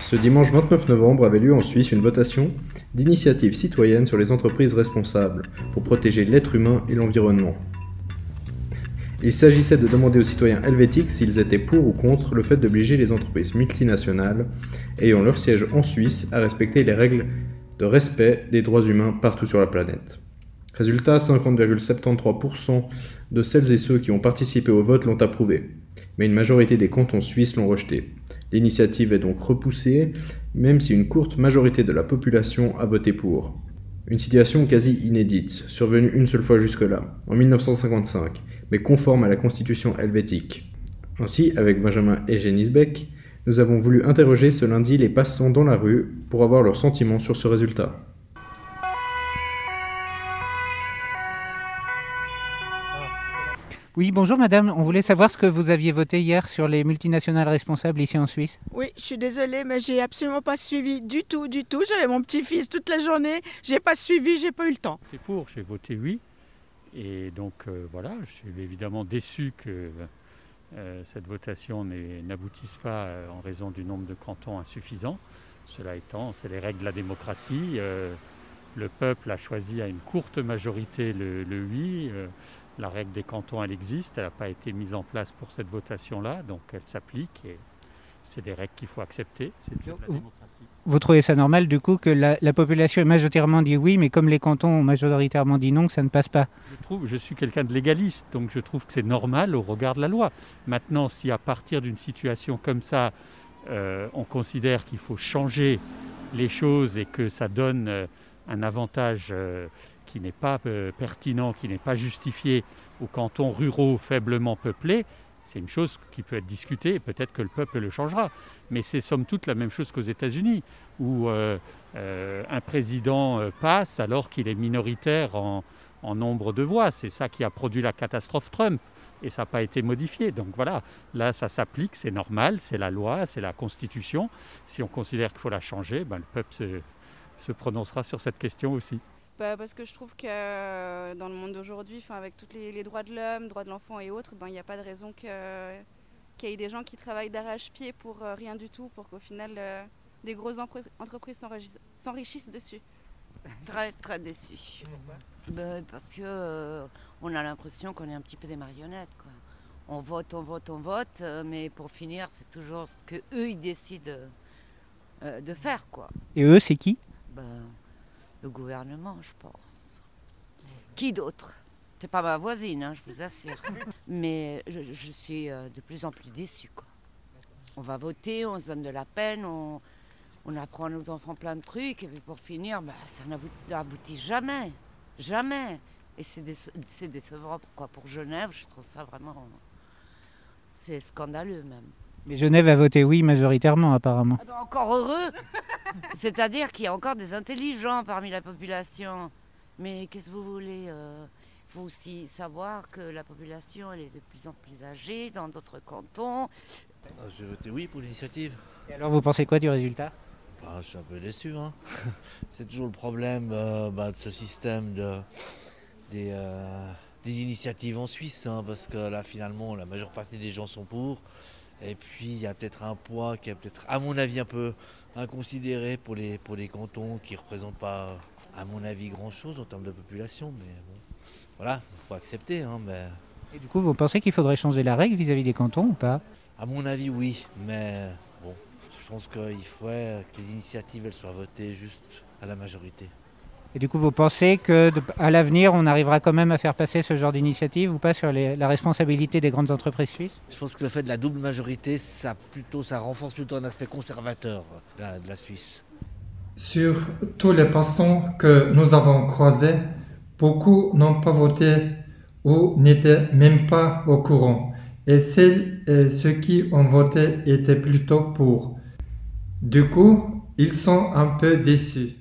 Ce dimanche 29 novembre avait lieu en Suisse une votation d'initiative citoyenne sur les entreprises responsables pour protéger l'être humain et l'environnement. Il s'agissait de demander aux citoyens helvétiques s'ils étaient pour ou contre le fait d'obliger les entreprises multinationales ayant leur siège en Suisse à respecter les règles de respect des droits humains partout sur la planète. Résultat, 50,73% de celles et ceux qui ont participé au vote l'ont approuvé, mais une majorité des cantons suisses l'ont rejeté. L'initiative est donc repoussée, même si une courte majorité de la population a voté pour. Une situation quasi inédite, survenue une seule fois jusque-là, en 1955, mais conforme à la constitution helvétique. Ainsi, avec Benjamin Egenisbeck, nous avons voulu interroger ce lundi les passants dans la rue pour avoir leurs sentiments sur ce résultat. Oui, bonjour madame. On voulait savoir ce que vous aviez voté hier sur les multinationales responsables ici en Suisse. Oui, je suis désolée, mais j'ai absolument pas suivi du tout, du tout. J'avais mon petit-fils toute la journée. J'ai pas suivi, j'ai pas eu le temps. C'est pour, j'ai voté oui. Et donc euh, voilà, je suis évidemment déçu que euh, cette votation n'aboutisse pas euh, en raison du nombre de cantons insuffisant. Cela étant, c'est les règles de la démocratie. le peuple a choisi à une courte majorité le, le oui la règle des cantons, elle existe, elle n'a pas été mise en place pour cette votation-là, donc elle s'applique et c'est des règles qu'il faut accepter. C'est de la démocratie. Vous trouvez ça normal du coup que la, population ait majoritairement dit oui, mais comme les cantons ont majoritairement dit non, que ça ne passe pas? Je trouve, je suis quelqu'un de légaliste, donc je trouve que c'est normal au regard de la loi. Maintenant, si à partir d'une situation comme ça, euh, on considère qu'il faut changer les choses et que ça donne euh, un avantage euh, qui n'est pas euh, pertinent, qui n'est pas justifié aux cantons ruraux faiblement peuplés, c'est une chose qui peut être discutée et peut-être que le peuple le changera. Mais c'est somme toute la même chose qu'aux États-Unis, où euh, euh, un président passe alors qu'il est minoritaire en, nombre de voix. C'est ça qui a produit la catastrophe Trump. Et ça n'a pas été modifié. Donc voilà, là ça s'applique, c'est normal, c'est la loi, c'est la constitution. Si on considère qu'il faut la changer, ben, le peuple se, se prononcera sur cette question aussi. Bah, parce que je trouve que euh, dans le monde d'aujourd'hui, avec tous les, droits de l'homme, droits de l'enfant et autres, ben, il n'y a pas de raison qu'il y ait des gens qui travaillent d'arrache-pied pour euh, rien du tout, pour qu'au final euh, des grosses entreprises s'enrichissent dessus. Très très déçu. Ben, parce que on a l'impression qu'on est un petit peu des marionnettes. Quoi. On vote, on vote, on vote, mais pour finir, c'est toujours ce que eux ils décident de faire. Quoi. Et eux, c'est qui? ben, le gouvernement, je pense. Qui d'autre? C'est pas ma voisine, hein, je vous assure. Mais je, suis euh, de plus en plus déçue. Quoi. On va voter, on se donne de la peine, on, apprend à nos enfants plein de trucs, et puis pour finir, bah, ça n'aboutit jamais. Jamais. Et c'est décevant quoi. pour Genève, je trouve ça vraiment. C'est scandaleux même. Mais Genève a voté oui majoritairement apparemment. Ah ben, encore heureux C'est-à-dire qu'il y a encore des intelligents parmi la population. Mais qu'est-ce que vous voulez Il euh, faut aussi savoir que la population elle est de plus en plus âgée dans d'autres cantons? Ah, j'ai voté oui pour l'initiative. Et alors vous pensez quoi du résultat? Bah, Je suis un peu déçu. Hein. C'est toujours le problème euh, bah, de ce système de, des, euh, des initiatives en Suisse. Hein, parce que là finalement la majeure partie des gens sont pour. Et puis il y a peut-être un poids qui est peut-être, à mon avis, un peu inconsidéré pour les, pour les cantons qui ne représentent pas, à mon avis, grand-chose en termes de population. Mais bon, voilà, il faut accepter. Hein, mais... Et du coup, vous pensez qu'il faudrait changer la règle vis-à-vis des cantons ou pas? À mon avis, oui. Mais bon, je pense qu'il faudrait que les initiatives elles soient votées juste à la majorité. Et du coup, vous pensez qu'à l'avenir, on arrivera quand même à faire passer ce genre d'initiative ou pas sur la responsabilité des grandes entreprises suisses? Je pense que le fait de la double majorité, ça, plutôt, ça renforce plutôt un aspect conservateur de la, de la Suisse. Sur tous les passants que nous avons croisés, beaucoup n'ont pas voté ou n'étaient même pas au courant. Et celles et ceux qui ont voté étaient plutôt pour. Du coup, ils sont un peu déçus.